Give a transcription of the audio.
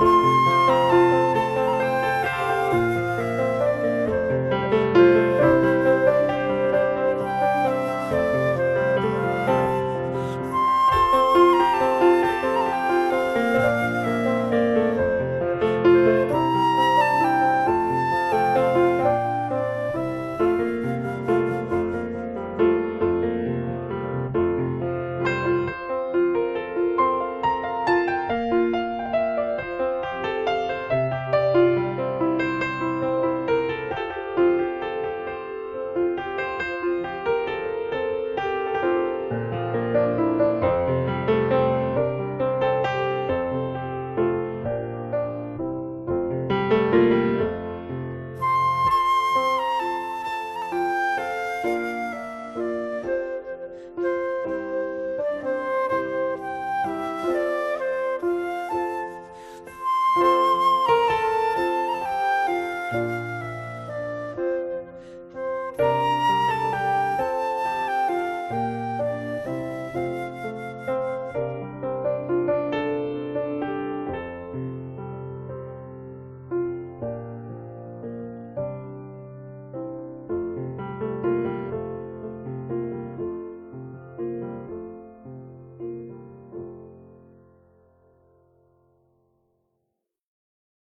Música